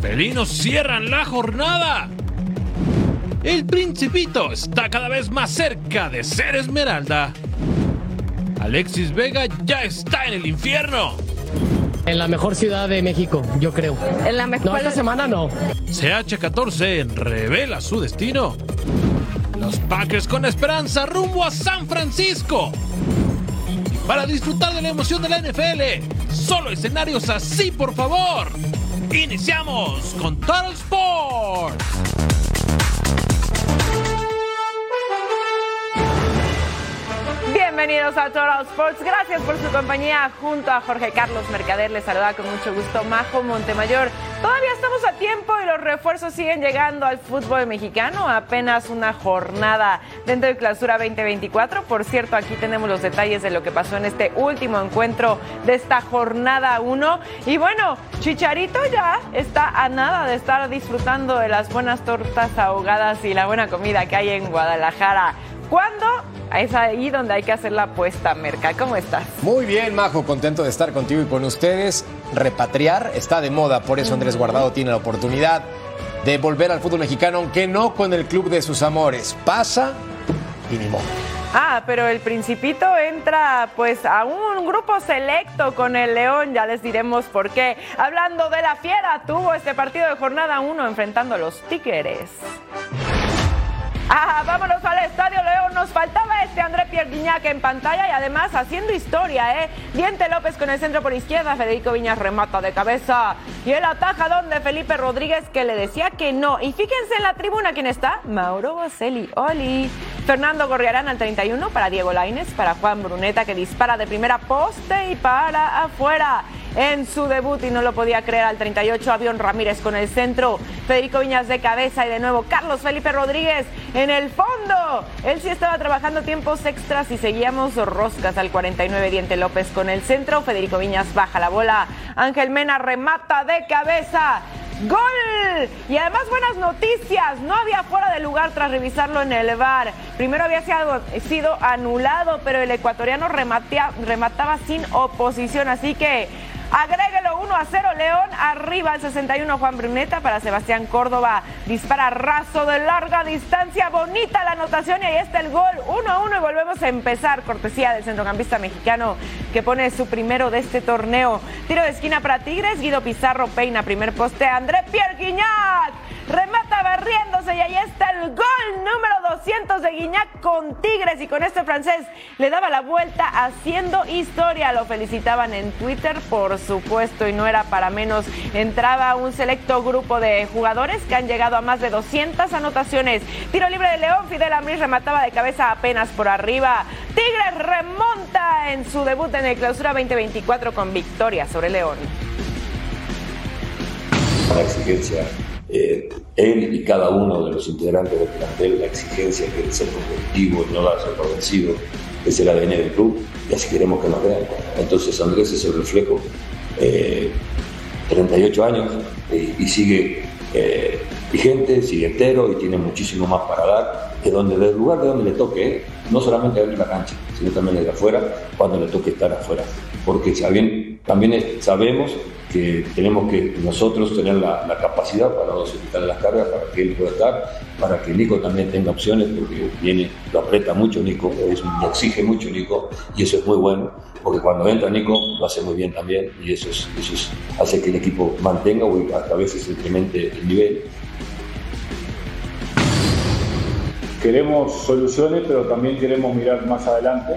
Felinos cierran la jornada. El principito está cada vez más cerca de ser Esmeralda. Alexis Vega ya está en el infierno. En la mejor ciudad de México, yo creo. En la mejor. No, esta semana no. CH14 revela su destino. Los Packers con esperanza rumbo a San Francisco. Y para disfrutar de la emoción de la NFL, solo escenarios así, por favor. Iniciamos con Total Sports. Bienvenidos a Total Sports. Gracias por su compañía. Junto a Jorge Carlos Mercader les saluda con mucho gusto Majo Montemayor. Todavía estamos a tiempo y los refuerzos siguen llegando al fútbol mexicano. Apenas una jornada dentro de Clausura 2024. Por cierto, aquí tenemos los detalles de lo que pasó en este último encuentro de esta jornada 1. Y bueno, Chicharito ya está a nada de estar disfrutando de las buenas tortas ahogadas y la buena comida que hay en Guadalajara. ¿Cuándo? Es ahí donde hay que hacer la apuesta, Merca. ¿Cómo estás? Muy bien, Majo, contento de estar contigo y con ustedes. Repatriar está de moda, por eso Andrés Guardado tiene la oportunidad de volver al fútbol mexicano, aunque no con el club de sus amores. Pasa y ni modo. Ah, pero el Principito entra pues a un grupo selecto con el León, ya les diremos por qué. Hablando de la Fiera, tuvo este partido de jornada 1 enfrentando a los Tigres. Ah, vámonos al Estadio León. Nos faltaba este André Pierre Guignac en pantalla y además haciendo historia, ¿eh? Diente López con el centro por izquierda. Federico Viñas remata de cabeza. Y el atajadón de Felipe Rodríguez que le decía que no. Y fíjense en la tribuna quién está. Mauro Boselli. Oli. Fernando Gorriarán al 31 para Diego Laines. Para Juan Bruneta que dispara de primera poste y para afuera en su debut y no lo podía creer al 38 Avión Ramírez con el centro, Federico Viñas de cabeza y de nuevo Carlos Felipe Rodríguez en el fondo. Él sí estaba trabajando tiempos extras y seguíamos roscas al 49 Diente López con el centro, Federico Viñas baja la bola, Ángel Mena remata de cabeza. ¡Gol! Y además buenas noticias, no había fuera de lugar tras revisarlo en el bar. Primero había sido, anulado, pero el ecuatoriano remataba sin oposición, así que Agréguelo 1 a 0 León, arriba al 61 Juan Bruneta para Sebastián Córdoba. Dispara raso de larga distancia, bonita la anotación y ahí está el gol 1 a 1 y volvemos a empezar. Cortesía del centrocampista mexicano que pone su primero de este torneo. Tiro de esquina para Tigres, Guido Pizarro peina primer poste, André Pierre Guignac. Remata barriéndose y ahí está el gol número 200 de Guignac con Tigres y con este francés le daba la vuelta haciendo historia. Lo felicitaban en Twitter, por supuesto, y no era para menos. Entraba un selecto grupo de jugadores que han llegado a más de 200 anotaciones. Tiro libre de León, Fidel Ambriz remataba de cabeza apenas por arriba. Tigres remonta en su debut en el Clausura 2024 con victoria sobre León. La exigencia eh, él y cada uno de los integrantes del plantel, la exigencia que es ser competitivo y no darse por vencido, es el ADN del club y así queremos que nos vean. Entonces Andrés es el reflejo, eh, 38 años y, sigue eh, vigente, sigue entero y tiene muchísimo más para dar que donde del lugar de donde le toque, ¿eh? no solamente en la cancha, sino también desde afuera, cuando le toque estar afuera. Porque también sabemos que tenemos que nosotros tener la, capacidad para dosificar las cargas, para que él pueda estar, para que Nico también tenga opciones, porque viene, lo aprieta mucho Nico, lo exige mucho Nico, y eso es muy bueno, porque cuando entra Nico lo hace muy bien también, y eso, es, eso es- hace que el equipo mantenga o hasta a veces incremente el nivel. Queremos soluciones, pero también queremos mirar más adelante.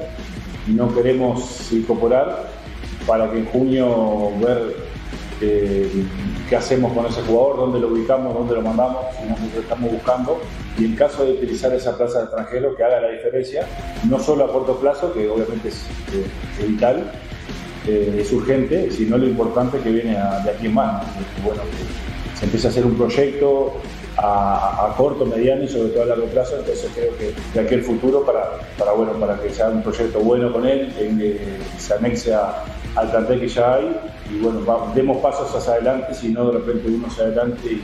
No queremos incorporar para que en junio ver eh, qué hacemos con ese jugador, dónde lo ubicamos, dónde lo mandamos, si nosotros estamos buscando y en caso de utilizar esa plaza de extranjero que haga la diferencia, no solo a corto plazo, que obviamente es, eh, vital, eh, es urgente, sino lo importante que viene de aquí en más. bueno, se empieza a hacer un proyecto a, corto, mediano y sobre todo a largo plazo, entonces creo que de aquí el futuro para, para, bueno, para que sea un proyecto bueno con él, que se anexe al plantel que ya hay y bueno, demos pasos hacia adelante, si no de repente uno hacia adelante y,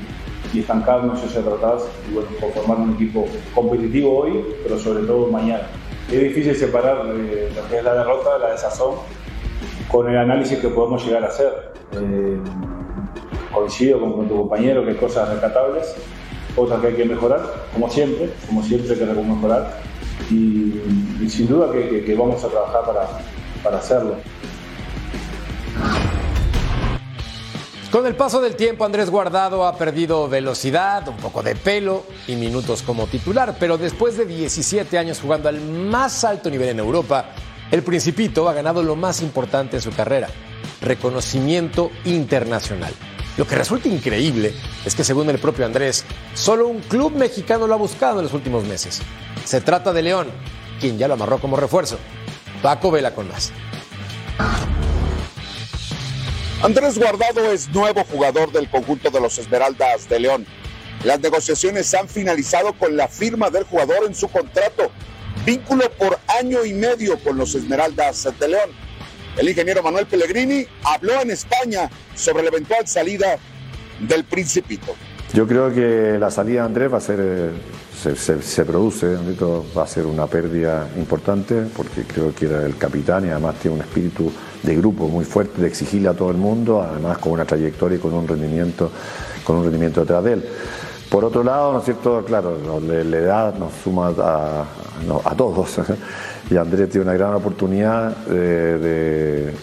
y estancarnos hacia atrás y bueno, formar un equipo competitivo hoy, pero sobre todo mañana. Es difícil separar eh, lo que es la derrota, la desazón, con el análisis que podemos llegar a hacer. Eh, coincido con, tu compañero que hay cosas rescatables, otras que hay que mejorar, como siempre, como siempre que que mejorar, y, sin duda que, vamos a trabajar para, para hacerlo. Con el paso del tiempo, Andrés Guardado ha perdido velocidad, un poco de pelo y minutos como titular, pero después de 17 años jugando al más alto nivel en Europa, el Principito ha ganado lo más importante en su carrera, reconocimiento internacional. Lo que resulta increíble es que según el propio Andrés, solo un club mexicano lo ha buscado en los últimos meses. Se trata de León, quien ya lo amarró como refuerzo. Paco Vela con más. Andrés Guardado es nuevo jugador del conjunto de los Esmeraldas de León. Las negociaciones han finalizado con la firma del jugador en su contrato, vínculo por año y medio con los Esmeraldas de León. El ingeniero Manuel Pellegrini habló en España sobre la eventual salida del Principito. Yo creo que la salida de Andrés va a ser, eh, se, produce, va a ser una pérdida importante porque creo que era el capitán y además tiene un espíritu de grupo muy fuerte, de exigirle a todo el mundo, además con una trayectoria y con un rendimiento, con un rendimiento detrás de él. Por otro lado, ¿no es cierto? Claro, la, edad nos suma a, a, todos. Y Andrés tiene una gran oportunidad de,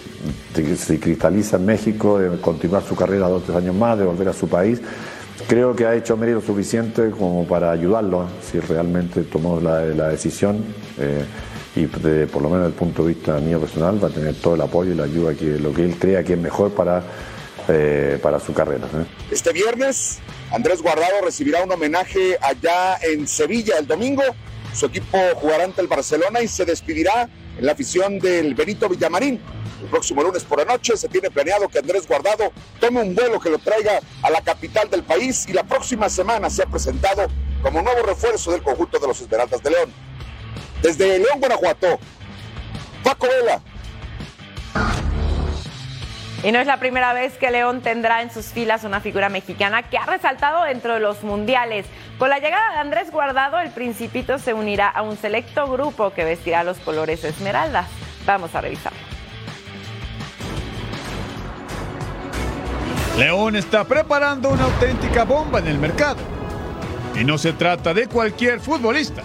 que se cristaliza en México, de continuar su carrera dos o tres años más, de volver a su país. Creo que ha hecho mérito suficiente como para ayudarlo, si realmente tomó la, decisión. Eh, y por lo menos desde el punto de vista mío personal va a tener todo el apoyo y la ayuda que lo que él crea que es mejor para, eh, para su carrera. Este viernes Andrés Guardado recibirá un homenaje allá en Sevilla el domingo. Su equipo jugará ante el Barcelona y se despedirá en la afición del Benito Villamarín. El próximo lunes por la noche se tiene planeado que Andrés Guardado tome un vuelo que lo traiga a la capital del país y la próxima semana se ha presentado como nuevo refuerzo del conjunto de los Esmeraldas de León. Desde León, Guanajuato, Paco Vela. Y no es la primera vez que León tendrá en sus filas una figura mexicana que ha resaltado dentro de los mundiales. Con la llegada de Andrés Guardado, el Principito se unirá a un selecto grupo que vestirá los colores esmeraldas. Vamos a revisar. León está preparando una auténtica bomba en el mercado. Y no se trata de cualquier futbolista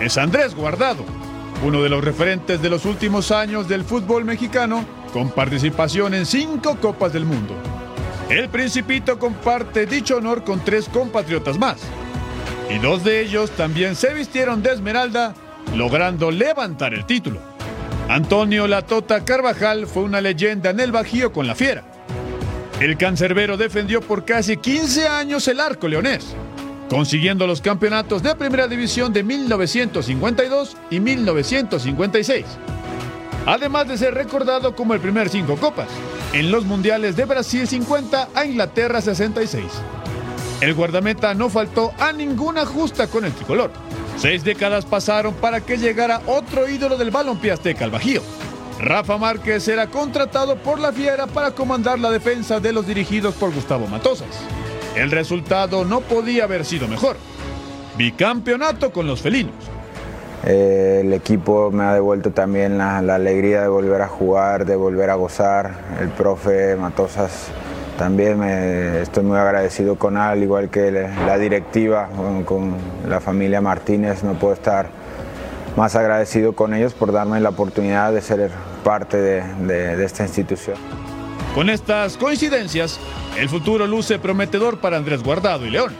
es Andrés Guardado, uno de los referentes de los últimos años del fútbol mexicano, con participación en cinco Copas del Mundo. El Principito comparte dicho honor con tres compatriotas más, y dos de ellos también se vistieron de esmeralda, logrando levantar el título. Antonio Latota Carvajal fue una leyenda en el Bajío con la Fiera. El cancerbero defendió por casi 15 años el arco leonés consiguiendo los campeonatos de Primera División de 1952 y 1956. Además de ser recordado como el primer cinco copas en los Mundiales de Brasil 50 a Inglaterra 66. El guardameta no faltó a ninguna justa con el tricolor. Seis décadas pasaron para que llegara otro ídolo del balompié azteca al Bajío. Rafa Márquez era contratado por la Fiera para comandar la defensa de los dirigidos por Gustavo Matosas. El resultado no podía haber sido mejor. Bicampeonato con los felinos. Eh, el equipo me ha devuelto también la, alegría de volver a jugar, de volver a gozar. El profe Matosas también me, estoy muy agradecido con él, al igual que la directiva, con, la familia Martínez. No puedo estar más agradecido con ellos por darme la oportunidad de ser parte de esta institución. Con estas coincidencias, el futuro luce prometedor para Andrés Guardado y León,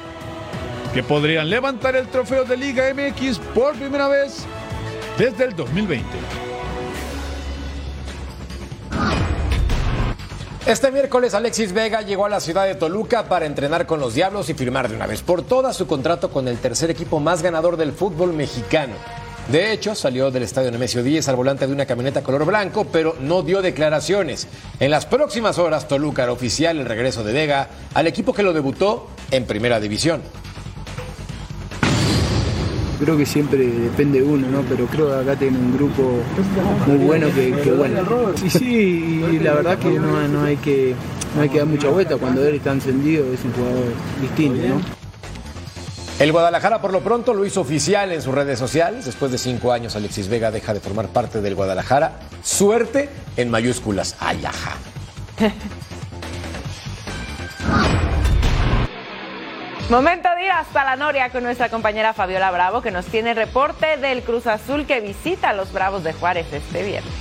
que podrían levantar el trofeo de Liga MX por primera vez desde el 2020. Este miércoles Alexis Vega llegó a la ciudad de Toluca para entrenar con los Diablos y firmar de una vez por todas su contrato con el tercer equipo más ganador del fútbol mexicano. De hecho, salió del estadio Nemesio 10 al volante de una camioneta color blanco, pero no dio declaraciones. En las próximas horas, Toluca hará oficial el regreso de Vega al equipo que lo debutó en Primera División. Creo que siempre depende de uno, ¿no? Pero creo que acá tiene un grupo muy bueno que, que bueno. Sí, sí, y la verdad que no, no hay que no hay que dar mucha vuelta. Cuando él está encendido es un jugador distinto, ¿no? El Guadalajara por lo pronto lo hizo oficial en sus redes sociales. Después de cinco años, Alexis Vega deja de formar parte del Guadalajara. Suerte en mayúsculas. Ay, ajá. Momento de ir hasta la Noria con nuestra compañera Fabiola Bravo, que nos tiene reporte del Cruz Azul que visita a los Bravos de Juárez este viernes.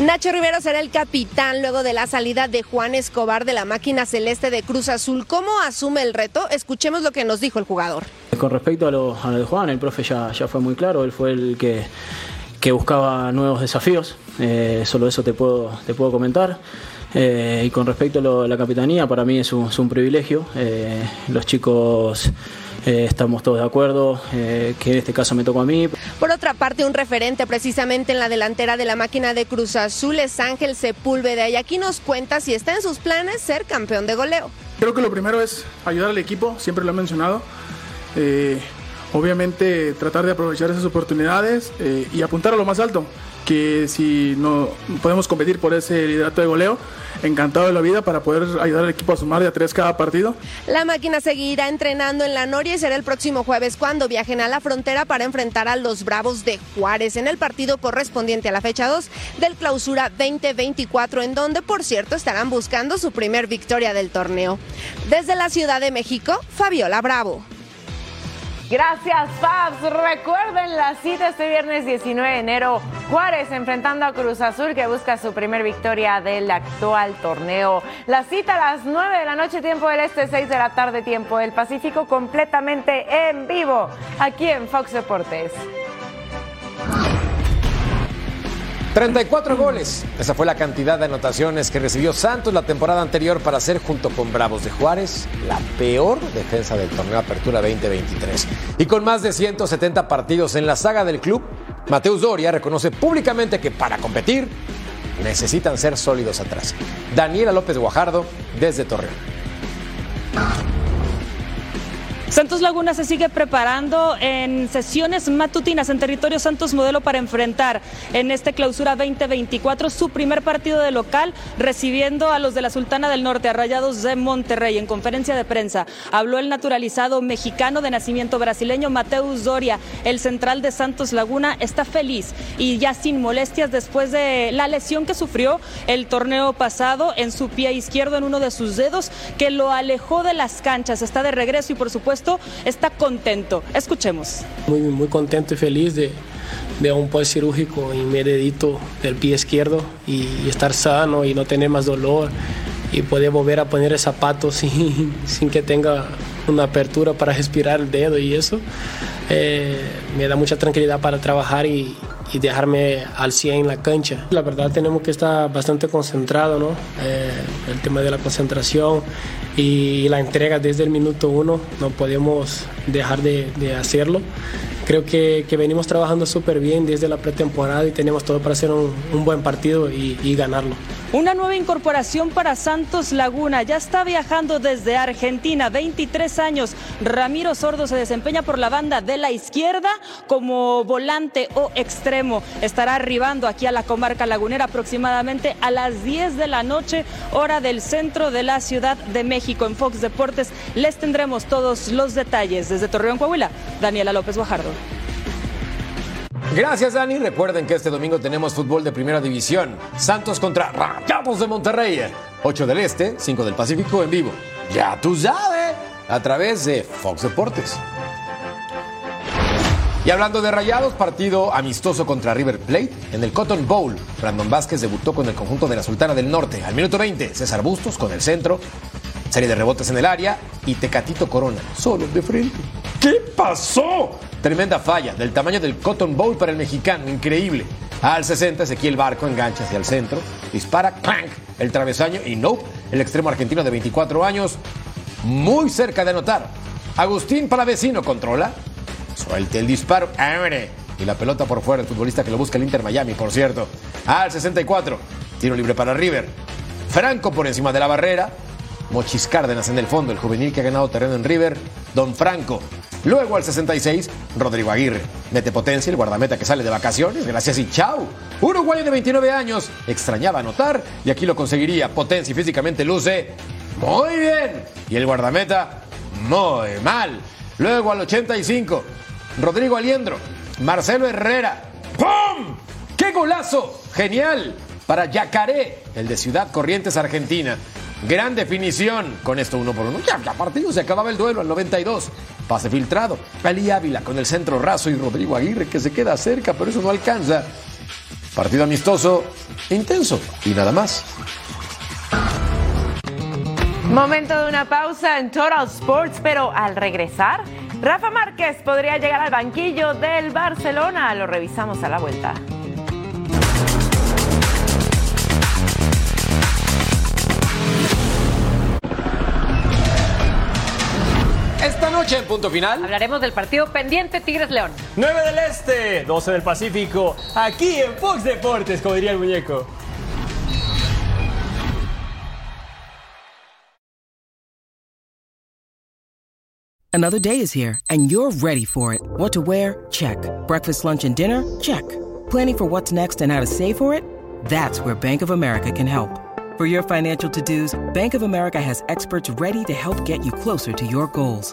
Nacho Rivero será el capitán luego de la salida de Juan Escobar de la máquina celeste de Cruz Azul. ¿Cómo asume el reto? Escuchemos lo que nos dijo el jugador. Con respecto a lo, a lo de Juan, el profe ya, ya fue muy claro, él fue el que, que buscaba nuevos desafíos, eh, solo eso te puedo, te puedo comentar. Eh, y con respecto a, lo, la capitanía, para mí es un, es un privilegio. Eh, los chicos eh, estamos todos de acuerdo, eh, que en este caso me tocó a mí. Por otra parte, un referente precisamente en la delantera de la máquina de Cruz Azul es Ángel Sepúlveda y aquí nos cuenta si está en sus planes ser campeón de goleo. Creo que lo primero es ayudar al equipo, siempre lo he mencionado. Eh, obviamente tratar de aprovechar esas oportunidades eh, y apuntar a lo más alto, que si no podemos competir por ese liderato de goleo, encantado de la vida para poder ayudar al equipo a sumar de a tres cada partido. La máquina seguirá entrenando en la Noria y será el próximo jueves cuando viajen a la frontera para enfrentar a los Bravos de Juárez en el partido correspondiente a la fecha 2 del Clausura 2024, en donde, por cierto, estarán buscando su primer victoria del torneo. Desde la Ciudad de México, Fabiola Bravo. Gracias, Fabs. Recuerden la cita este viernes 19 de enero. Juárez enfrentando a Cruz Azul que busca su primer victoria del actual torneo. La cita a las 9 de la noche, tiempo del este, 6 de la tarde, tiempo del Pacífico, completamente en vivo, aquí en Fox Deportes. 34 goles. Esa fue la cantidad de anotaciones que recibió Santos la temporada anterior para ser, junto con Bravos de Juárez, la peor defensa del torneo Apertura 2023. Y con más de 170 partidos en la saga del club, Mateus Doria reconoce públicamente que para competir necesitan ser sólidos atrás. Daniela López Guajardo, desde Torreón. Santos Laguna se sigue preparando en sesiones matutinas en territorio Santos Modelo para enfrentar en este clausura 2024 su primer partido de local recibiendo a los de la Sultana del Norte, a Rayados de Monterrey. En conferencia de prensa habló el naturalizado mexicano de nacimiento brasileño Mateus Doria. El central de Santos Laguna está feliz y ya sin molestias después de la lesión que sufrió el torneo pasado en su pie izquierdo en uno de sus dedos que lo alejó de las canchas. Está de regreso y por supuesto está contento. Escuchemos. Muy, muy contento y feliz de, de un post cirúrgico en mi dedito del pie izquierdo y, estar sano y no tener más dolor y poder volver a poner el zapato sin, sin que tenga una apertura para respirar el dedo y eso eh, me da mucha tranquilidad para trabajar y, y, dejarme al 100 en la cancha. La verdad tenemos que estar bastante concentrados, ¿no? Eh, el tema de la concentración y la entrega desde el minuto uno, no podemos dejar de, hacerlo. Creo que, venimos trabajando súper bien desde la pretemporada y tenemos todo para hacer un, buen partido y ganarlo. Una nueva incorporación para Santos Laguna. Ya está viajando desde Argentina, 23 años. Ramiro Sordo se desempeña por la banda de la izquierda como volante o extremo. Estará arribando aquí a la comarca lagunera aproximadamente a las 10 de la noche, hora del centro de la Ciudad de México. En Fox Deportes les tendremos todos los detalles. Desde Torreón, Coahuila, Daniela López Guajardo. Gracias, Dani. Recuerden que este domingo tenemos fútbol de primera división. Santos contra Rayados de Monterrey. 8 del Este, 5 del Pacífico en vivo. Ya tú sabes, a través de Fox Deportes. Y hablando de Rayados, partido amistoso contra River Plate en el Cotton Bowl. Brandon Vázquez debutó con el conjunto de la Sultana del Norte. Al minuto 20, César Bustos con el centro. Serie de rebotes en el área y Tecatito Corona, solo de frente. ¿Qué pasó? Tremenda falla, del tamaño del Cotton Bowl para el mexicano, increíble. Al 60, Ezequiel Barco engancha hacia el centro, dispara, ¡clank! el travesaño y no, el extremo argentino de 24 años, muy cerca de anotar. Agustín Palavecino controla, suelta el disparo, ¡abre! Y la pelota por fuera, el futbolista que lo busca el Inter Miami, por cierto. Al 64, tiro libre para River. Franco por encima de la barrera. Mochis Cárdenas en el fondo, el juvenil que ha ganado terreno en River, Don Franco. Luego al 66, Rodrigo Aguirre. Mete potencia el guardameta que sale de vacaciones. Gracias y chau. Uruguayo de 29 años. Extrañaba anotar y aquí lo conseguiría. Potencia y físicamente luce muy bien. Y el guardameta muy mal. Luego al 85, Rodrigo Aliendro. Marcelo Herrera. ¡Pum! ¡Qué golazo! Genial. Para Yacaré, el de Ciudad Corrientes, Argentina. Gran definición. Con esto uno por uno. Ya, ya partido se acababa el duelo al 92. Pase filtrado. Ali Ávila con el centro raso y Rodrigo Aguirre que se queda cerca, pero eso no alcanza. Partido amistoso, intenso y nada más. Momento de una pausa en Total Sports, pero al regresar, Rafa Márquez podría llegar al banquillo del Barcelona. Lo revisamos a la vuelta. Noche en punto final. Hablaremos del partido pendiente Tigres León. 9 del Este, 12 del Pacífico, aquí en Fox Deportes, como diría el muñeco. Another day is here, and you're ready for it. What to wear? Check. Breakfast, lunch, and dinner? Check. Planning for what's next and how to save for it? That's where Bank of America can help. For your financial to dos, Bank of America has experts ready to help get you closer to your goals.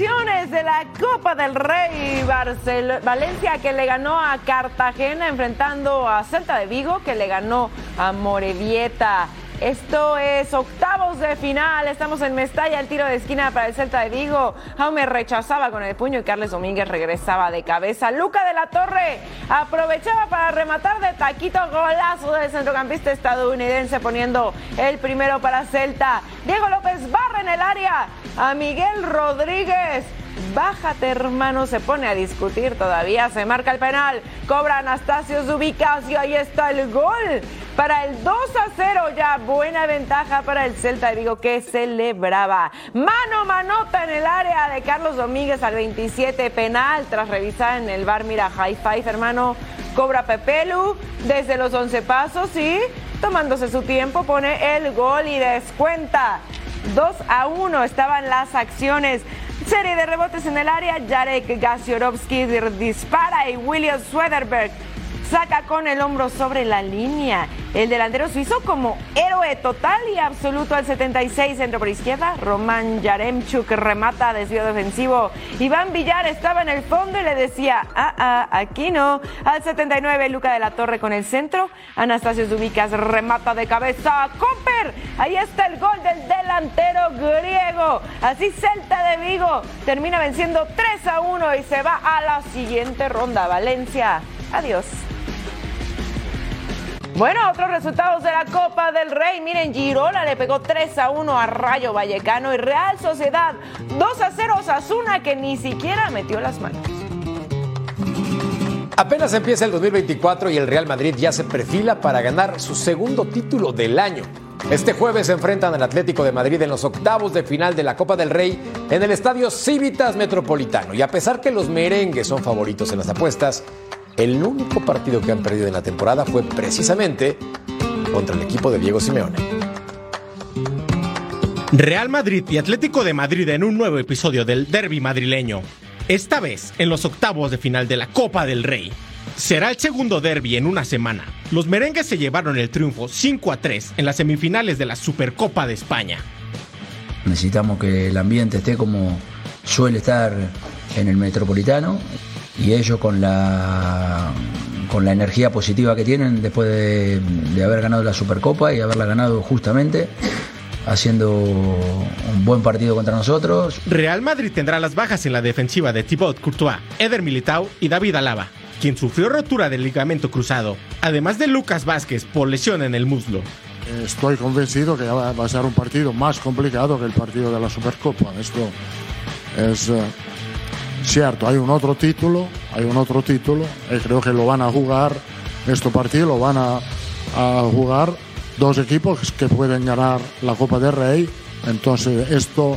De la Copa del Rey. Barcel- Valencia que le ganó a Cartagena enfrentando a Celta de Vigo que le ganó a Morevieta. Esto es octavos de final. Estamos en Mestalla, el tiro de esquina para el Celta de Vigo. Jaume rechazaba con el puño y Carles Domínguez regresaba de cabeza. Luca de la Torre aprovechaba para rematar de taquito golazo del centrocampista estadounidense poniendo el primero para Celta. Diego López barra en el área a Miguel Rodríguez. Bájate, hermano, se pone a discutir todavía. Se marca el penal. Cobra Anastasio Zubicas y ahí está el gol. Para el 2 a 0, ya buena ventaja para el Celta de Vigo que celebraba. Mano manota en el área de Carlos Domínguez al 27, penal tras revisar en el bar. Mira, high five, hermano. Cobra Pepelu desde los 11 pasos y tomándose su tiempo pone el gol y descuenta. 2 a 1 estaban las acciones. Serie de rebotes en el área. Jarek Gasiorovski dispara y William Swederberg saca con el hombro sobre la línea. El delantero suizo como héroe total y absoluto al 76, centro por izquierda. Román Yaremchuk remata desvío defensivo. Iván Villar estaba en el fondo y le decía, ah, ah, aquí no. Al 79, Luca de la Torre con el centro. Anastasio Zubicas remata de cabeza. Comper, ahí está el gol del delantero griego. Así Celta de Vigo termina venciendo 3 a 1 y se va a la siguiente ronda. Valencia, adiós. Bueno, otros resultados de la Copa del Rey. Miren, Girona le pegó 3 a 1 a Rayo Vallecano y Real Sociedad 2 a 0 Osasuna que ni siquiera metió las manos. Apenas empieza el 2024 y el Real Madrid ya se perfila para ganar su segundo título del año. Este jueves se enfrentan al Atlético de Madrid en los octavos de final de la Copa del Rey en el estadio Civitas Metropolitano. Y a pesar que los merengues son favoritos en las apuestas, el único partido que han perdido en la temporada fue precisamente contra el equipo de Diego Simeone. Real Madrid y Atlético de Madrid en un nuevo episodio del derby madrileño. Esta vez en los octavos de final de la Copa del Rey. Será el segundo derby en una semana. Los merengues se llevaron el triunfo 5 a 3 en las semifinales de la Supercopa de España. Necesitamos que el ambiente esté como suele estar en el metropolitano y ellos con la con la energía positiva que tienen después de, de haber ganado la Supercopa y haberla ganado justamente haciendo un buen partido contra nosotros. Real Madrid tendrá las bajas en la defensiva de Thibaut Courtois, Eder Militao y David Alaba, quien sufrió rotura del ligamento cruzado, además de Lucas Vázquez por lesión en el muslo. Estoy convencido que va a ser un partido más complicado que el partido de la Supercopa. Esto es eh, cierto. Hay un otro título, hay un otro título y creo que lo van a jugar. Este partido lo van a, a jugar dos equipos que pueden ganar la Copa del Rey. Entonces esto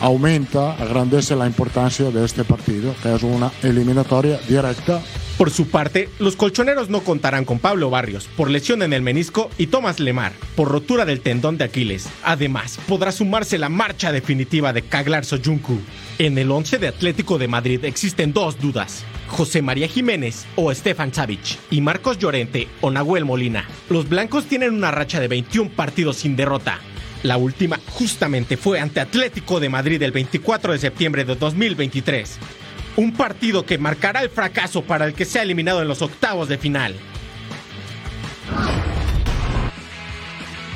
aumenta, agrandece la importancia de este partido, que es una eliminatoria directa. Por su parte, los colchoneros no contarán con Pablo Barrios por lesión en el menisco y Tomás Lemar por rotura del tendón de Aquiles. Además, podrá sumarse la marcha definitiva de Kaglar Soyuncu. En el 11 de Atlético de Madrid existen dos dudas. José María Jiménez o Stefan Savic y Marcos Llorente o Nahuel Molina. Los blancos tienen una racha de 21 partidos sin derrota. La última justamente fue ante Atlético de Madrid el 24 de septiembre de 2023. Un partido que marcará el fracaso para el que sea eliminado en los octavos de final.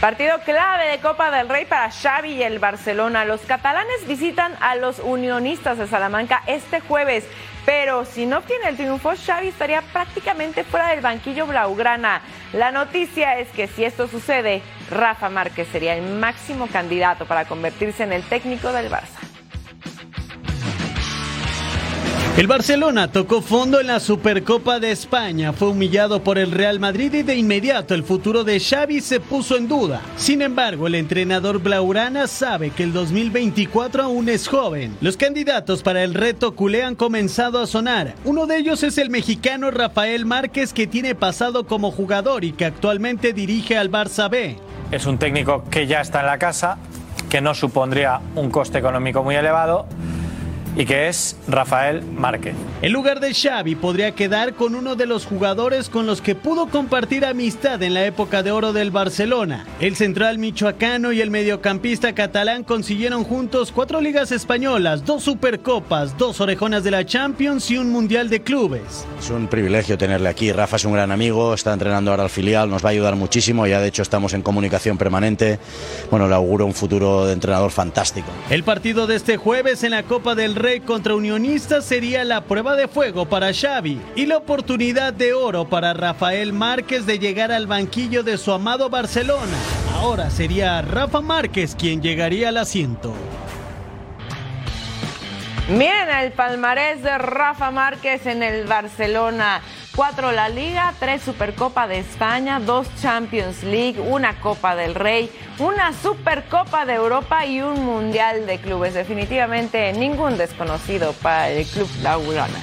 Partido clave de Copa del Rey para Xavi y el Barcelona. Los catalanes visitan a los unionistas de Salamanca este jueves. Pero si no obtiene el triunfo, Xavi estaría prácticamente fuera del banquillo blaugrana. La noticia es que si esto sucede, Rafa Márquez sería el máximo candidato para convertirse en el técnico del Barça. El Barcelona tocó fondo en la Supercopa de España, fue humillado por el Real Madrid y de inmediato el futuro de Xavi se puso en duda. Sin embargo, el entrenador Blaurana sabe que el 2024 aún es joven. Los candidatos para el reto culé han comenzado a sonar. Uno de ellos es el mexicano Rafael Márquez que tiene pasado como jugador y que actualmente dirige al Barça B. Es un técnico que ya está en la casa, que no supondría un coste económico muy elevado y que es Rafael Márquez. En lugar de Xavi podría quedar con uno de los jugadores con los que pudo compartir amistad en la época de oro del Barcelona. El central michoacano y el mediocampista catalán consiguieron juntos cuatro ligas españolas, dos supercopas, dos orejonas de la Champions y un mundial de clubes. Es un privilegio tenerle aquí. Rafa es un gran amigo, está entrenando ahora al filial, nos va a ayudar muchísimo. Ya de hecho estamos en comunicación permanente. Bueno, le auguro un futuro de entrenador fantástico. El partido de este jueves en la Copa del Rey contra Unionistas sería la prueba de fuego para Xavi y la oportunidad de oro para Rafael Márquez de llegar al banquillo de su amado Barcelona. Ahora sería Rafa Márquez quien llegaría al asiento. Miren el palmarés de Rafa Márquez en el Barcelona. Cuatro la Liga, tres Supercopa de España, dos Champions League, una Copa del Rey, una Supercopa de Europa y un Mundial de Clubes. Definitivamente ningún desconocido para el Club Laurana.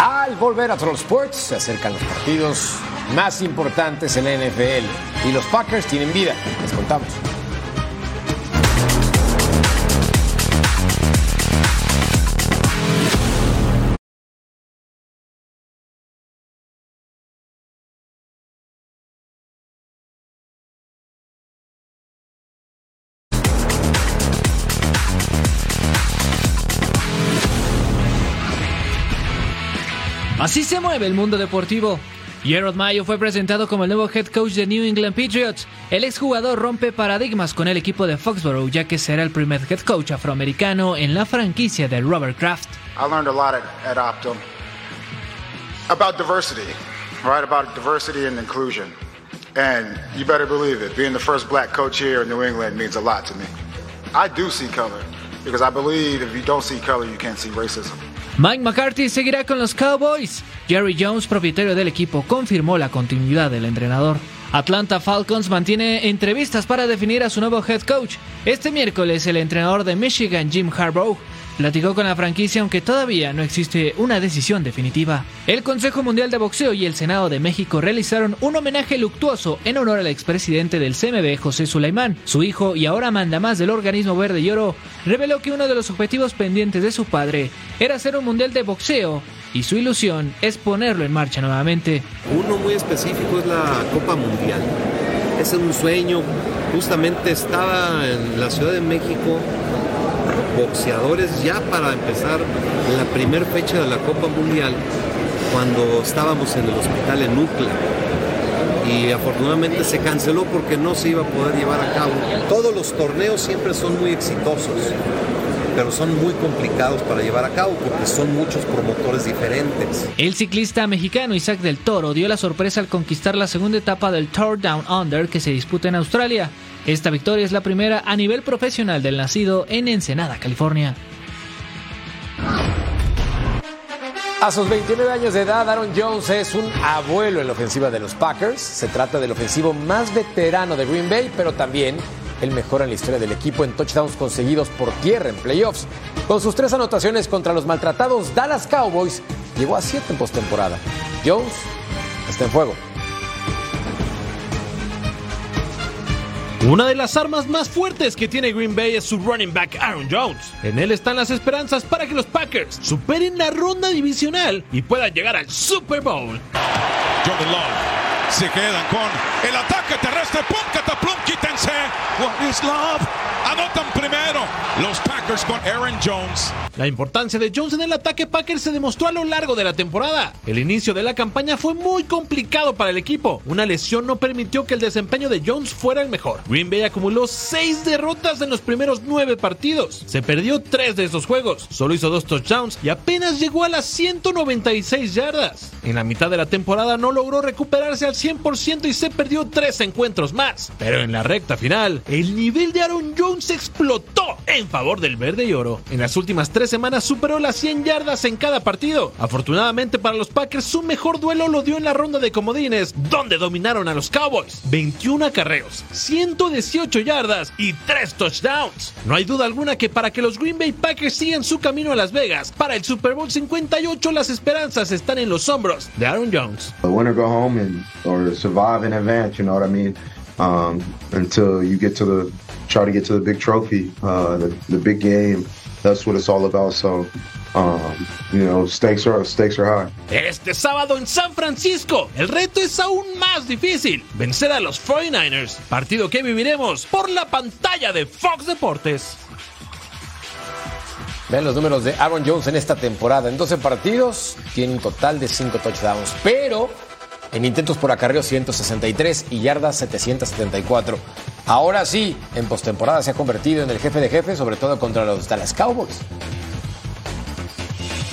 Al volver a Troll Sports se acercan los partidos más importantes en la NFL y los Packers tienen vida. Les contamos. Así se mueve el mundo deportivo. Gerard Mayo fue presentado como el nuevo head coach de New England Patriots. El exjugador rompe paradigmas con el equipo de Foxborough, ya que será el primer head coach afroamericano en la franquicia de Robert Kraft. I learned a lot at, at Optum about diversity, right? About diversity and inclusion. And you better believe it, being the first black coach here in New England means a lot to me. I do see color because I believe if you don't see color, you can't see racism. Mike McCarthy seguirá con los Cowboys. Jerry Jones, propietario del equipo, confirmó la continuidad del entrenador. Atlanta Falcons mantiene entrevistas para definir a su nuevo head coach. Este miércoles el entrenador de Michigan, Jim Harbaugh, platicó con la franquicia aunque todavía no existe una decisión definitiva. El Consejo Mundial de Boxeo y el Senado de México realizaron un homenaje luctuoso en honor al expresidente del CMB, José Sulaimán. Su hijo y ahora manda más del organismo Verde y Oro reveló que uno de los objetivos pendientes de su padre era hacer un mundial de boxeo y su ilusión es ponerlo en marcha nuevamente. Uno muy específico es la Copa Mundial. Es un sueño. Justamente estaba en la Ciudad de México boxeadores ya para empezar la primera fecha de la Copa Mundial cuando estábamos en el hospital en Nucla y afortunadamente se canceló porque no se iba a poder llevar a cabo. Todos los torneos siempre son muy exitosos, pero son muy complicados para llevar a cabo porque son muchos promotores diferentes. El ciclista mexicano Isaac del Toro dio la sorpresa al conquistar la segunda etapa del Tour Down Under que se disputa en Australia. Esta victoria es la primera a nivel profesional del nacido en Ensenada, California. A sus 29 años de edad, Aaron Jones es un abuelo en la ofensiva de los Packers. Se trata del ofensivo más veterano de Green Bay, pero también el mejor en la historia del equipo en touchdowns conseguidos por tierra en playoffs. Con sus tres anotaciones contra los maltratados Dallas Cowboys, llegó a siete en postemporada. Jones está en fuego. Una de las armas más fuertes que tiene Green Bay es su running back Aaron Jones. En él están las esperanzas para que los Packers superen la ronda divisional y puedan llegar al Super Bowl. Jordan Love se quedan con el ataque terrestre. ¡Pum! ¡Cataplum! Love? Anotan primero los Packers con Aaron Jones. La importancia de Jones en el ataque Packers se demostró a lo largo de la temporada. El inicio de la campaña fue muy complicado para el equipo. Una lesión no permitió que el desempeño de Jones fuera el mejor. Green Bay acumuló seis derrotas en los primeros nueve partidos. Se perdió tres de esos juegos. Solo hizo dos touchdowns y apenas llegó a las 196 yardas. En la mitad de la temporada no logró recuperarse al 100% y se perdió tres encuentros más. Pero en la recta final, el nivel de Aaron Jones explotó en favor del verde y oro. En las últimas tres semanas superó las 100 yardas en cada partido. Afortunadamente para los Packers, su mejor duelo lo dio en la ronda de comodines, donde dominaron a los Cowboys. 21 acarreos, 118 yardas y 3 touchdowns. No hay duda alguna que para que los Green Bay Packers sigan su camino a Las Vegas, para el Super Bowl 58 las esperanzas están en los hombros de Aaron Jones. Um, until you get to the try to get to the big trophy, uh, the, the big game. That's what it's all about. So, um, you know, stakes are stakes are high. Este sábado en San Francisco, el reto es aún más difícil, vencer a los 49ers, partido que viviremos por la pantalla de Fox Deportes. Vean los números de Aaron Jones en esta temporada. En 12 partidos tiene un total de 5 touchdowns, pero en intentos por acarreo 163 y yardas 774. Ahora sí, en postemporada se ha convertido en el jefe de jefes, sobre todo contra los Dallas Cowboys.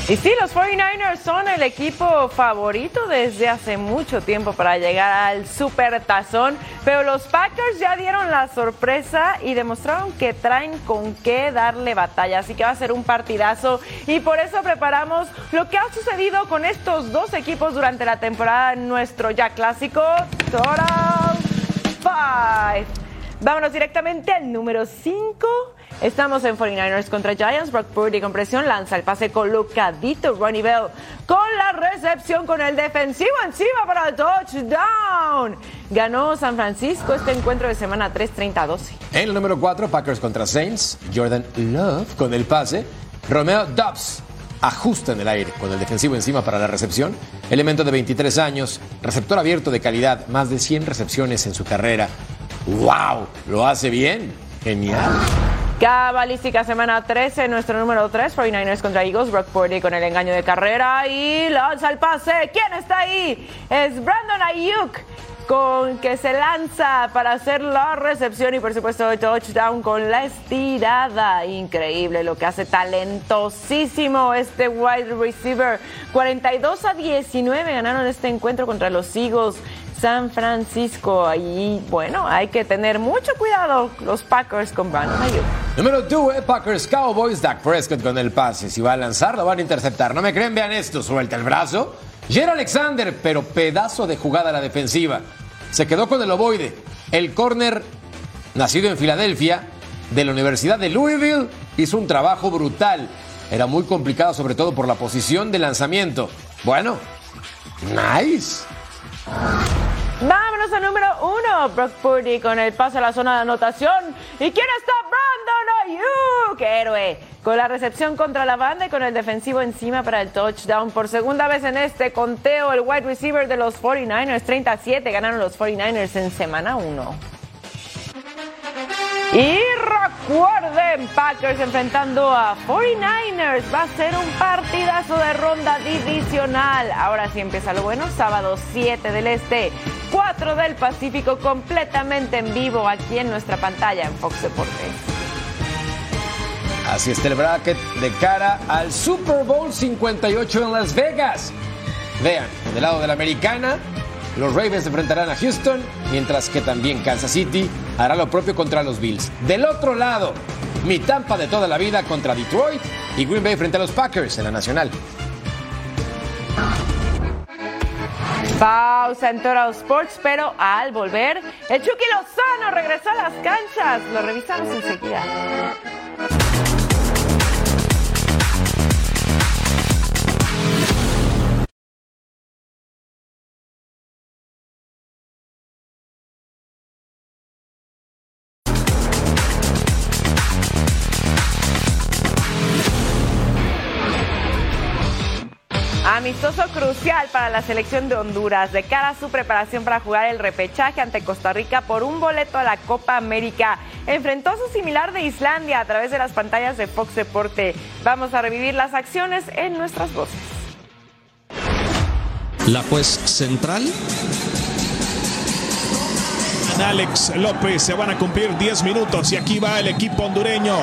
Y sí, los 49ers son el equipo favorito desde hace mucho tiempo para llegar al super tazón, pero los Packers ya dieron la sorpresa y demostraron que traen con qué darle batalla, así que va a ser un partidazo y por eso preparamos lo que ha sucedido con estos dos equipos durante la temporada nuestro ya clásico Total Five. Vámonos directamente al número 5. Estamos en 49ers contra Giants. Brock Purdy con presión lanza el pase colocadito. Ronnie Bell con la recepción con el defensivo encima para el touchdown. Ganó San Francisco este encuentro de semana 3, 30-12. En el número 4, Packers contra Saints. Jordan Love con el pase. Romeo Dobbs ajusta en el aire con el defensivo encima para la recepción. Elemento de 23 años, receptor abierto de calidad, más de 100 recepciones en su carrera. ¡Wow! Lo hace bien. Genial. Cabalística semana 13, nuestro número 3, 49ers contra Eagles, Brock Purdy con el engaño de carrera y lanza el pase. ¿Quién está ahí? Es Brandon Ayuk con que se lanza para hacer la recepción y por supuesto touchdown con la estirada. Increíble lo que hace talentosísimo este wide receiver. 42 a 19 ganaron este encuentro contra los Eagles. San Francisco. Y bueno, hay que tener mucho cuidado los Packers con Brandon Ayuk. Número 2, eh, Packers Cowboys. Dak Prescott con el pase. Si va a lanzar, lo van a interceptar. ¿No me creen? Vean esto. Suelta el brazo. Jer Alexander, pero pedazo de jugada a la defensiva. Se quedó con el ovoide. El corner, nacido en Filadelfia, de la Universidad de Louisville, hizo un trabajo brutal. Era muy complicado, sobre todo por la posición de lanzamiento. Bueno, nice. Vámonos al número uno, Brock Purdy con el pase a la zona de anotación. ¿Y quién está? Brandon Ayuk, héroe. Con la recepción contra la banda y con el defensivo encima para el touchdown. Por segunda vez en este conteo, el wide receiver de los 49ers, 37, ganaron los 49ers en semana 1. Y Recuerden, Packers enfrentando a 49ers. Va a ser un partidazo de ronda divisional. Ahora sí empieza lo bueno. Sábado 7 del Este, 4 del Pacífico, completamente en vivo aquí en nuestra pantalla en Fox Deportes. Así está el bracket de cara al Super Bowl 58 en Las Vegas. Vean, del lado de la americana, los Ravens enfrentarán a Houston, mientras que también Kansas City hará lo propio contra los Bills. Del otro lado, mi Tampa de toda la vida contra Detroit y Green Bay frente a los Packers en la Nacional. Pausa en Toro Sports, pero al volver, el Chucky Lozano regresó a las canchas. Lo revisamos enseguida. Amistoso crucial para la selección de Honduras de cara a su preparación para jugar el repechaje ante Costa Rica por un boleto a la Copa América. Enfrentó su similar de Islandia a través de las pantallas de Fox Deporte. Vamos a revivir las acciones en nuestras voces. La juez central Alex López. Se van a cumplir 10 minutos y aquí va el equipo hondureño.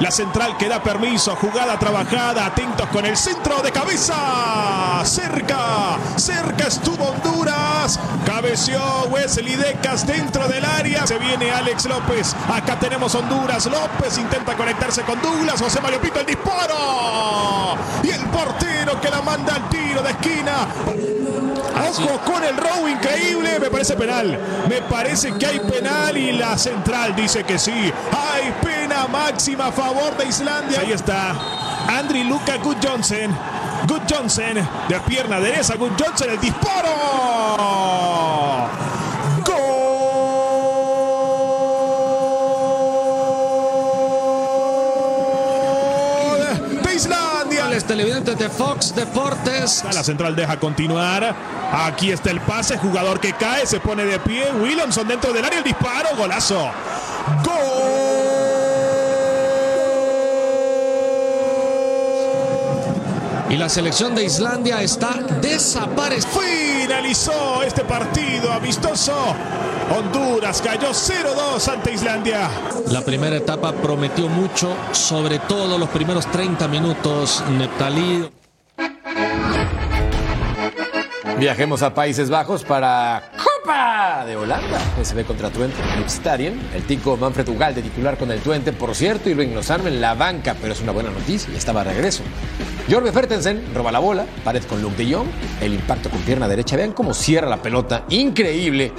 La central que da permiso, jugada trabajada, atentos con el centro de cabeza. Cerca, cerca estuvo Honduras. Cabeció Wesley Decas dentro del área. Se viene Alex López. Acá tenemos Honduras. López intenta conectarse con Douglas. José Mario Pito el disparo. Y el portero que la manda al tiro de esquina. Ojo con el robo increíble. Me parece penal. Me parece que hay penal y la central dice que sí. Hay pena máxima a favor de Islandia. Ahí está. Andri Luca Good Johnson. Good Johnson. De pierna derecha. Good Johnson. El disparo. Televidentes de Fox Deportes. La central deja continuar. Aquí está el pase. Jugador que cae. Se pone de pie. Williamson dentro del área. El disparo. Golazo. Y la selección de Islandia está desaparecida. Finalizó este partido amistoso. Honduras cayó 0-2 ante Islandia. La primera etapa prometió mucho, sobre todo los primeros 30 minutos. Neptalí. Viajemos a Países Bajos para Copa de Holanda. PSV contra Twente en el tico Manfred Ugalde titular con el Twente, por cierto, y Luis Lozano en la banca, pero es una buena noticia, estaba a regreso. Jorge Fertensen roba la bola, pared con Luke de Jong, el impacto con pierna derecha. Vean cómo cierra la pelota, increíble.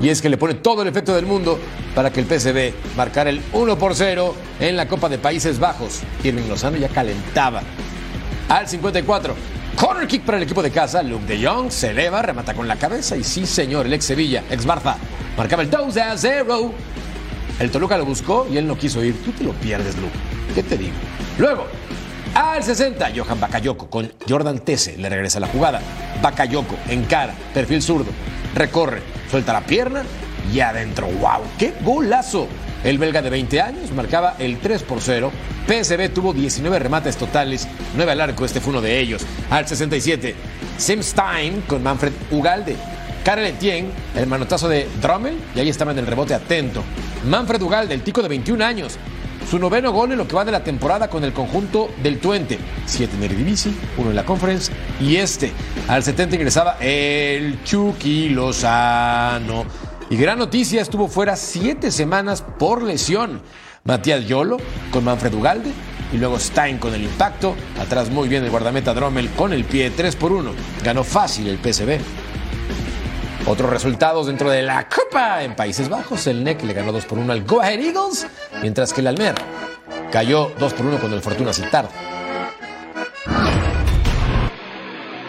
Y es que le pone todo el efecto del mundo para que el PSV marcara el 1 por 0 en la Copa de Países Bajos. Irving Lozano ya calentaba. Al 54, corner kick para el equipo de casa. Luke de Jong se eleva, remata con la cabeza. Y sí, señor, el ex Sevilla, ex Barça, marcaba el 2 a 0. El Toluca lo buscó y él no quiso ir. Tú te lo pierdes, Luke. ¿Qué te digo? Luego, al 60, Johan Bakayoko con Jordan Tese le regresa la jugada. Bakayoko encara, perfil zurdo, recorre, suelta la pierna y adentro. ¡Wow! ¡Qué golazo! El belga de 20 años marcaba el 3 por 0. PSV tuvo 19 remates totales, 9 al arco, este fue uno de ellos. Al 67, Sim Stein con Manfred Ugalde. Karel Etienne, el manotazo de Drummel, y ahí estaba en el rebote atento. Manfred Ugalde, el tico de 21 años, su noveno gol en lo que va de la temporada con el conjunto del Twente. Siete en el Eredivisie, uno en la Conference y este. Al 70 ingresaba el Chucky Lozano. Y gran noticia, estuvo fuera siete semanas por lesión. Matías Yolo con Manfred Ugalde y luego Stein con el impacto. Atrás muy bien el guardameta Drommel con el pie 3 por 1. Ganó fácil el PSV. Otros resultados dentro de la Copa en Países Bajos. El NEC le ganó 2 por 1 al Go Ahead Eagles, mientras que el Almer cayó 2 por 1 con el Fortuna Citar.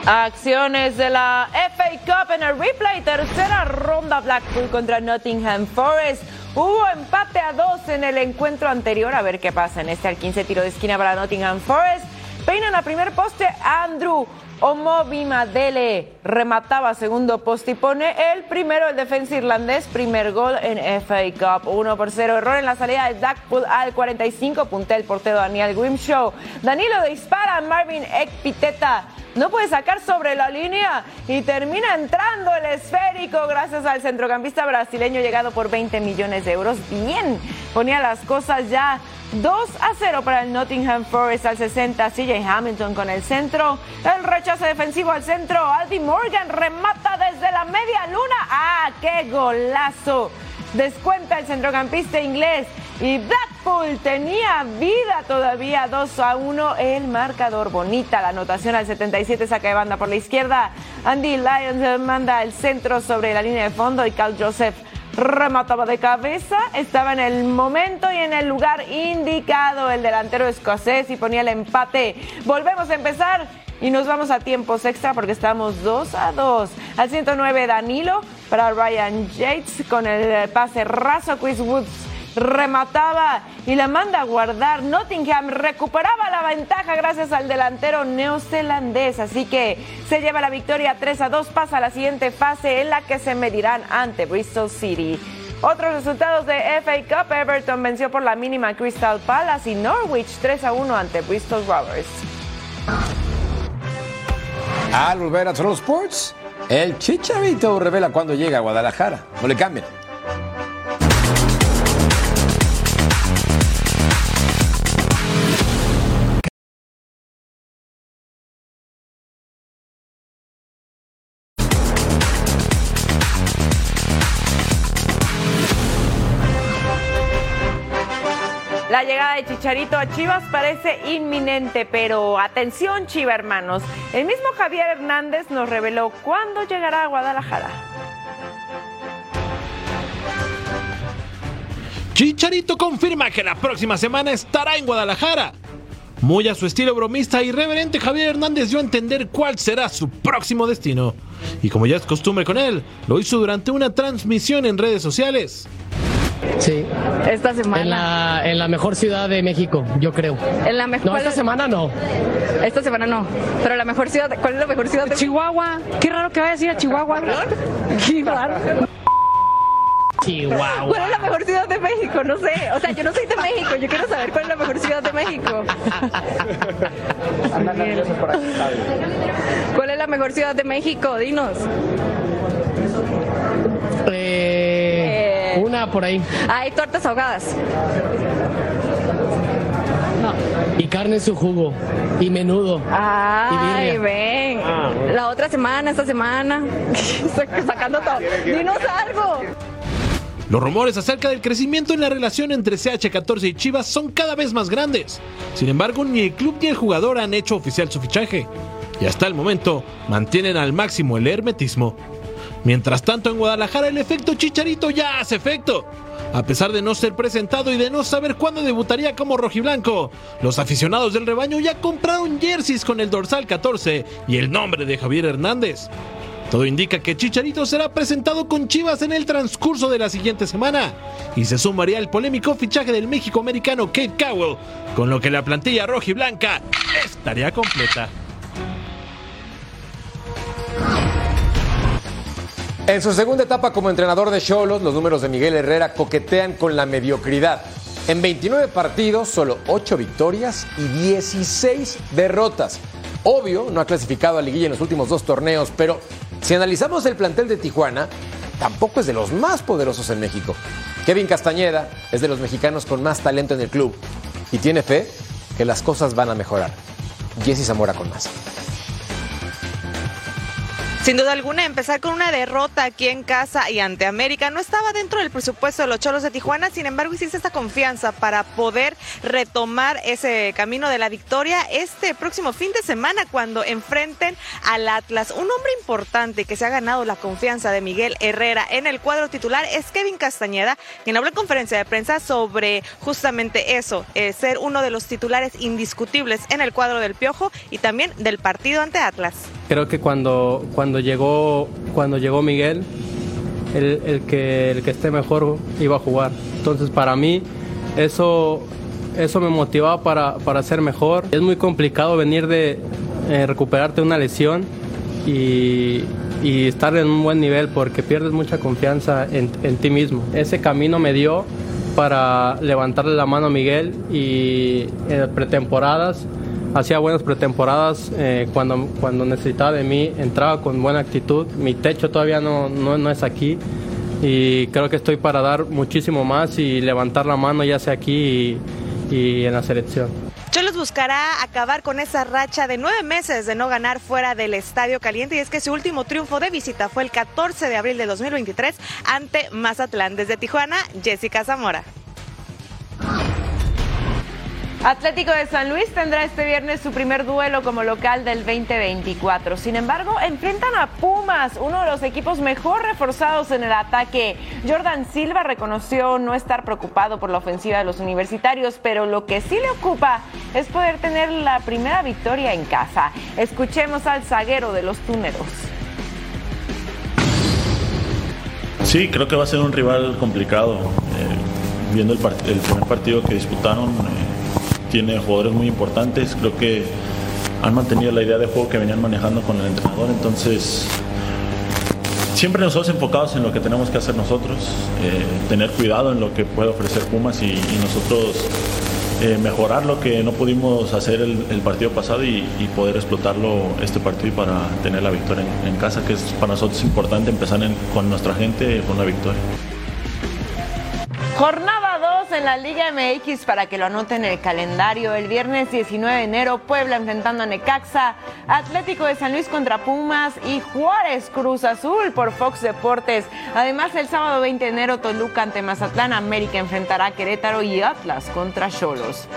Acciones de la FA Cup en el replay, tercera ronda Blackpool contra Nottingham Forest. Hubo empate a dos en el encuentro anterior. A ver qué pasa en este al 15 tiro de esquina para Nottingham Forest. Peinan a primer poste Andrew Omobi Madele remataba segundo poste y pone el primero el defensa irlandés, primer gol en FA Cup, 1 por 0. Error en la salida de Duckpool al 45, puntea el portero Daniel Grimshaw. Danilo dispara Marvin Ekpiteta. No puede sacar sobre la línea y termina entrando el esférico gracias al centrocampista brasileño llegado por 20 millones de euros. Bien, ponía las cosas ya 2 a 0 para el Nottingham Forest al 60. CJ Hamilton con el centro. El rechazo defensivo al centro. Aldi Morgan remata desde la media luna. ¡Ah, qué golazo! Descuenta el centrocampista inglés. Y Blackpool tenía vida todavía 2 a 1 el marcador. Bonita la anotación al 77, saca de banda por la izquierda. Andy Lyons manda el centro sobre la línea de fondo y Carl Joseph remataba de cabeza, estaba en el momento y en el lugar indicado el delantero escocés y ponía el empate. Volvemos a empezar y nos vamos a tiempos extra porque estamos 2 a 2. Al 109 Danilo para Ryan Yates con el pase raso Chris Woods remataba y la manda a guardar. Nottingham recuperaba la ventaja gracias al delantero neozelandés, así que se lleva la victoria 3 a 2, pasa a la siguiente fase en la que se medirán ante Bristol City. Otros resultados de FA Cup, Everton venció por la mínima Crystal Palace y Norwich 3 a 1 ante Bristol Rovers. Al volver a Sports, el Chicharito revela cuando llega a Guadalajara. No le cambien. Chicharito a Chivas parece inminente, pero atención Chiva hermanos, el mismo Javier Hernández nos reveló cuándo llegará a Guadalajara. Chicharito confirma que la próxima semana estará en Guadalajara. Muy a su estilo bromista y reverente, Javier Hernández dio a entender cuál será su próximo destino. Y como ya es costumbre con él, lo hizo durante una transmisión en redes sociales. Sí. Esta semana. En la, en la mejor ciudad de México, yo creo. En la mejor. No, esta semana no. Esta semana no. Pero la mejor ciudad, ¿cuál es la mejor ciudad de Chihuahua. Qué raro que vayas a ir a Chihuahua. Qué raro. Chihuahua. ¿Cuál es la mejor ciudad de México? No sé. O sea, yo no soy de México. Yo quiero saber cuál es la mejor ciudad de México. ¿Cuál es la mejor ciudad de México? Dinos. Eh, una por ahí. Hay tortas ahogadas. Y carne en su jugo. Y menudo. Ay, ven. La otra semana, esta semana. Sacando todo. Dinos algo. Los rumores acerca del crecimiento en la relación entre CH14 y Chivas son cada vez más grandes. Sin embargo, ni el club ni el jugador han hecho oficial su fichaje. Y hasta el momento mantienen al máximo el hermetismo. Mientras tanto, en Guadalajara el efecto Chicharito ya hace efecto. A pesar de no ser presentado y de no saber cuándo debutaría como rojiblanco, los aficionados del rebaño ya compraron jerseys con el dorsal 14 y el nombre de Javier Hernández. Todo indica que Chicharito será presentado con Chivas en el transcurso de la siguiente semana y se sumaría el polémico fichaje del México americano Kate Cowell, con lo que la plantilla rojiblanca estaría completa. En su segunda etapa como entrenador de Cholos, los números de Miguel Herrera coquetean con la mediocridad. En 29 partidos, solo 8 victorias y 16 derrotas. Obvio, no ha clasificado a liguilla en los últimos dos torneos, pero si analizamos el plantel de Tijuana, tampoco es de los más poderosos en México. Kevin Castañeda es de los mexicanos con más talento en el club y tiene fe que las cosas van a mejorar. Jesse Zamora con más. Sin duda alguna, empezar con una derrota aquí en casa y ante América no estaba dentro del presupuesto de los Cholos de Tijuana, sin embargo hiciste esta confianza para poder retomar ese camino de la victoria este próximo fin de semana cuando enfrenten al Atlas. Un hombre importante que se ha ganado la confianza de Miguel Herrera en el cuadro titular es Kevin Castañeda, quien habló en conferencia de prensa sobre justamente eso, eh, ser uno de los titulares indiscutibles en el cuadro del Piojo y también del partido ante Atlas. Creo que cuando, cuando, llegó, cuando llegó Miguel, el, el que, el que esté mejor iba a jugar. Entonces para mí eso, eso me motivaba para, para ser mejor. Es muy complicado venir de, eh, recuperarte una lesión y, y estar en un buen nivel porque pierdes mucha confianza en, en ti mismo. Ese camino me dio para levantarle la mano a Miguel y en pretemporadas hacía buenas pretemporadas eh, cuando, cuando necesitaba de mí, entraba con buena actitud, mi techo todavía no, no, no, es aquí y creo que estoy para dar muchísimo más y levantar la mano ya sea aquí y, y en la selección. Cholos buscará acabar con esa racha de nueve meses de no ganar fuera del Estadio Caliente y es que su último triunfo de visita fue el 14 de abril de 2023 ante Mazatlán. Desde Tijuana, Jessica Zamora. Atlético de San Luis tendrá este viernes su primer duelo como local del 2024. Sin embargo, enfrentan a Pumas, uno de los equipos mejor reforzados en el ataque. Jordan Silva reconoció no estar preocupado por la ofensiva de los universitarios, pero lo que sí le ocupa es poder tener la primera victoria en casa. Escuchemos al zaguero de los túneros. Sí, creo que va a ser un rival complicado. Eh, viendo el, primer partido que disputaron, eh, tiene jugadores muy importantes, creo que han mantenido la idea de juego que venían manejando con el entrenador, entonces siempre nosotros enfocados en lo que tenemos que hacer nosotros, eh, tener cuidado en lo que puede ofrecer Pumas y, nosotros eh, mejorar lo que no pudimos hacer el, partido pasado y, poder explotarlo este partido para tener la victoria en, casa, que es para nosotros importante empezar con nuestra gente con la victoria. Jornada 2 en la Liga MX para que lo anoten en el calendario. El viernes 19 de enero, Puebla enfrentando a Necaxa, Atlético de San Luis contra Pumas y Juárez Cruz Azul por Fox Deportes. Además, el sábado 20 de enero, Toluca ante Mazatlán, América enfrentará a Querétaro y Atlas contra Cholos.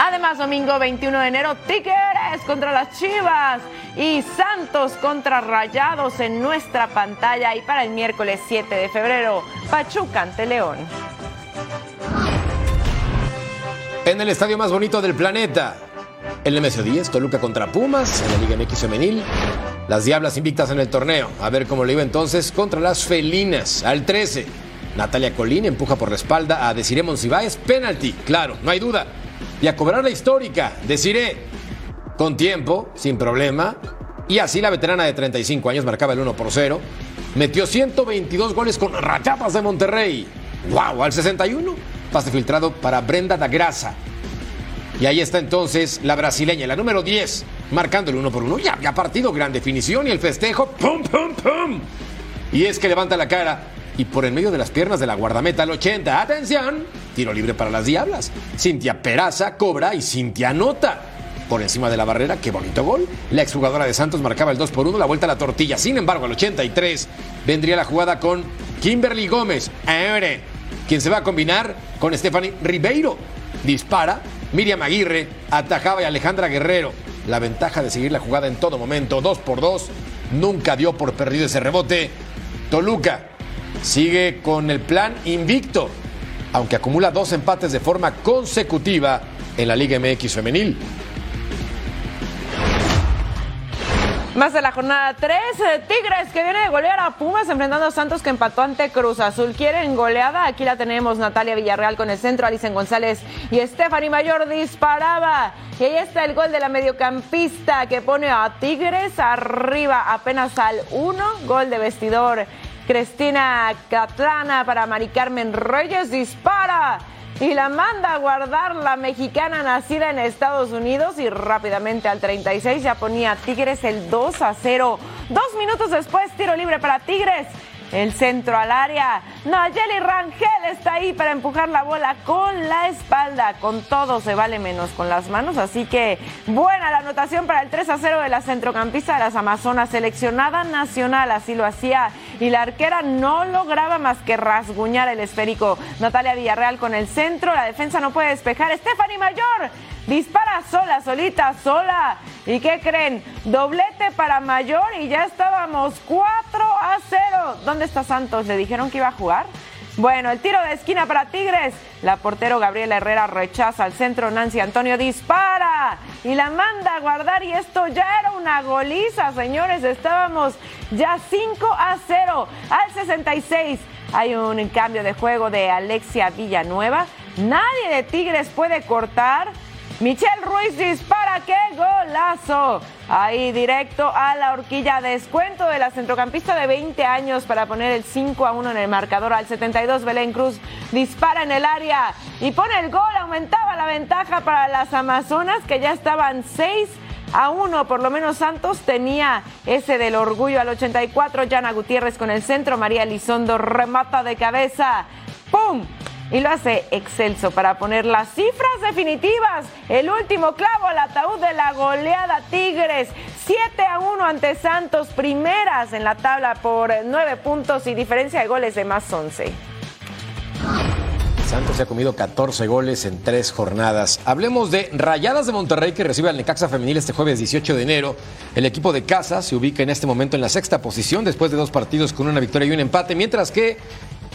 Además, domingo 21 de enero, Tigres contra las Chivas y Santos contra Rayados en nuestra pantalla. Y para el miércoles 7 de febrero, Pachuca ante León. En el estadio más bonito del planeta, el MSO 10, Toluca contra Pumas, en la Liga MX Femenil. Las Diablas invictas en el torneo. A ver cómo le iba entonces contra las Felinas. Al 13, Natalia Colín empuja por la espalda a Desiree Monsiváis. Penalti, claro, no hay duda y a cobrar la histórica, deciré, con tiempo, sin problema. Y así la veterana de 35 años marcaba el 1 por 0. Metió 122 goles con Rayadas de Monterrey. ¡Wow! Al 61. Pase filtrado para Brenda da Grasa. Y ahí está entonces la brasileña, la número 10, marcando el 1 por 1. Ya, ya partido, gran definición y el festejo. ¡Pum, pum, pum! Y es que levanta la cara y por en medio de las piernas de la guardameta al 80. ¡Atención! Tiro libre para las Diablas. Cintia Peraza cobra y Cintia anota. Por encima de la barrera, qué bonito gol. La exjugadora de Santos marcaba el 2 por 1, la vuelta a la tortilla. Sin embargo, al 83 vendría la jugada con Kimberly Gómez. Quien se va a combinar con Stephanie Ribeiro. Dispara, Miriam Aguirre atajaba y Alejandra Guerrero. La ventaja de seguir la jugada en todo momento, 2 por 2. Nunca dio por perdido ese rebote. Toluca sigue con el plan invicto, aunque acumula dos empates de forma consecutiva en la Liga MX femenil. Más de la jornada 3, Tigres que viene de golear a Pumas enfrentando a Santos que empató ante Cruz Azul. ¿Quieren goleada? Aquí la tenemos Natalia Villarreal con el centro, Alicen González y Stephanie Mayor disparaba. Y ahí está el gol de la mediocampista que pone a Tigres arriba apenas al 1, gol de vestidor. Cristina Catlana para Mari Carmen Reyes dispara y la manda a guardar la mexicana nacida en Estados Unidos y rápidamente al 36 ya ponía Tigres el 2 a 0. Dos minutos después, tiro libre para Tigres. El centro al área. Nayeli Rangel está ahí para empujar la bola con la espalda. Con todo se vale menos con las manos. Así que buena la anotación para el 3 a 0 de la centrocampista de las Amazonas, seleccionada nacional. Así lo hacía. Y la arquera no lograba más que rasguñar el esférico. Natalia Villarreal con el centro. La defensa no puede despejar. Stephanie Mayor dispara sola, solita, sola. ¿Y qué creen? Doblete para Mayor y ya estábamos 4 a 0. ¿Dónde está Santos? ¿Le dijeron que iba a jugar? Bueno, el tiro de esquina para Tigres. La portero Gabriela Herrera rechaza al centro. Nancy Antonio dispara y la manda a guardar. Y esto ya era una goliza, señores. Estábamos ya 5 a 0 al 66. Hay un cambio de juego de Alexia Villanueva. Nadie de Tigres puede cortar. Michelle Ruiz dispara, qué golazo. Ahí directo a la horquilla. Descuento de la centrocampista de 20 años para poner el 5 a 1 en el marcador. Al 72 Belén Cruz dispara en el área y pone el gol. Aumentaba la ventaja para las Amazonas que ya estaban 6 a 1. Por lo menos Santos tenía ese del orgullo. Al 84 Yana Gutiérrez con el centro. María Lizondo remata de cabeza. ¡Pum! Y lo hace excelso para poner las cifras definitivas. El último clavo al ataúd de la goleada Tigres. 7 a 1 ante Santos, primeras en la tabla por 9 puntos y diferencia de goles de más 11. Santos se ha comido 14 goles en tres jornadas. Hablemos de Rayadas de Monterrey que recibe al Necaxa Femenil este jueves 18 de enero. El equipo de casa se ubica en este momento en la sexta posición después de dos partidos con una victoria y un empate, mientras que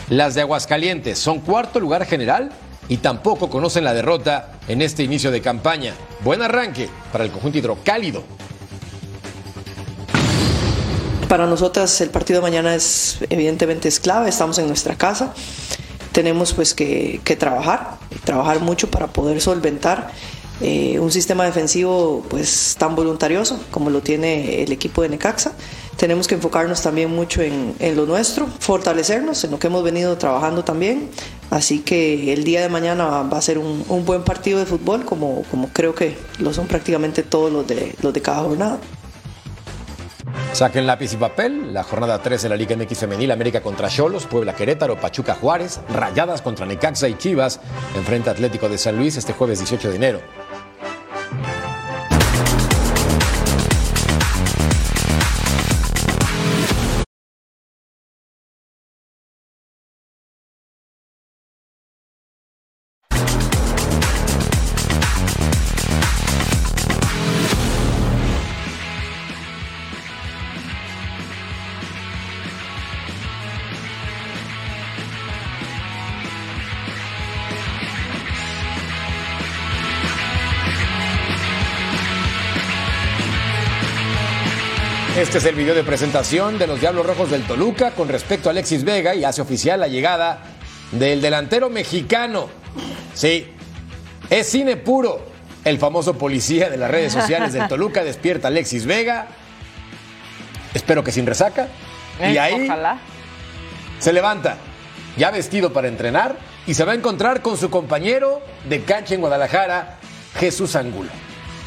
las de Aguascalientes son cuarto lugar general y tampoco conocen la derrota en este inicio de campaña. Buen arranque para el conjunto hidrocálido. Para nosotras el partido de mañana es evidentemente es clave, estamos en nuestra casa, tenemos pues que, trabajar, trabajar mucho para poder solventar eh, un sistema defensivo pues tan voluntarioso como lo tiene el equipo de Necaxa. Tenemos que enfocarnos también mucho en, en, lo nuestro, fortalecernos en lo que hemos venido trabajando también. Así que el día de mañana va a ser un, un buen partido de fútbol como, como creo que lo son prácticamente todos los de, los de cada jornada. Saquen lápiz y papel. La jornada 3 de la Liga MX Femenil, América contra Cholos, Puebla Querétaro, Pachuca Juárez, Rayadas contra Necaxa y Chivas, enfrenta Atlético de San Luis este jueves 18 de enero. Este es el video de presentación de los Diablos Rojos del Toluca con respecto a Alexis Vega y hace oficial la llegada del delantero mexicano. Sí, es cine puro. El famoso policía de las redes sociales del Toluca despierta a Alexis Vega. Espero que sin resaca. Y Eh, ahí Ojalá. se levanta, ya vestido para entrenar, y se va a encontrar con su compañero de cancha en Guadalajara, Jesús Angulo.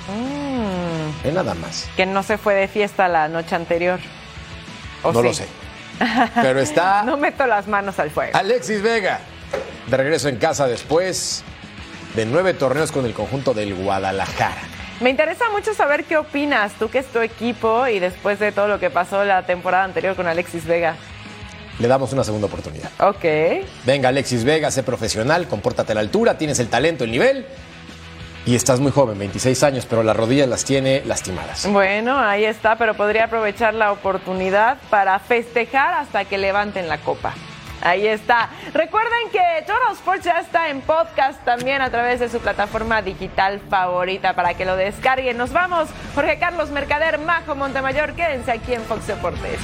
Mm, Es nada más. que no se fue de fiesta la noche anterior. ¿O No lo sé. Pero está no meto las manos al fuego. Alexis Vega, de regreso en casa después de nueve torneos con el conjunto del Guadalajara. Me interesa mucho saber qué opinas, tú que es tu equipo y después de todo lo que pasó la temporada anterior con Alexis Vega. Le damos una segunda oportunidad. Ok. Venga, Alexis Vega, sé profesional, compórtate a la altura, tienes el talento, el nivel. Y estás muy joven, 26 años, pero las rodillas las tiene lastimadas. Bueno, ahí está, pero podría aprovechar la oportunidad para festejar hasta que levanten la copa. Ahí está. Recuerden que Total Sports ya está en podcast también a través de su plataforma digital favorita para que lo descarguen. Nos vamos. Jorge Carlos Mercader, Majo Montemayor, quédense aquí en Fox Deportes.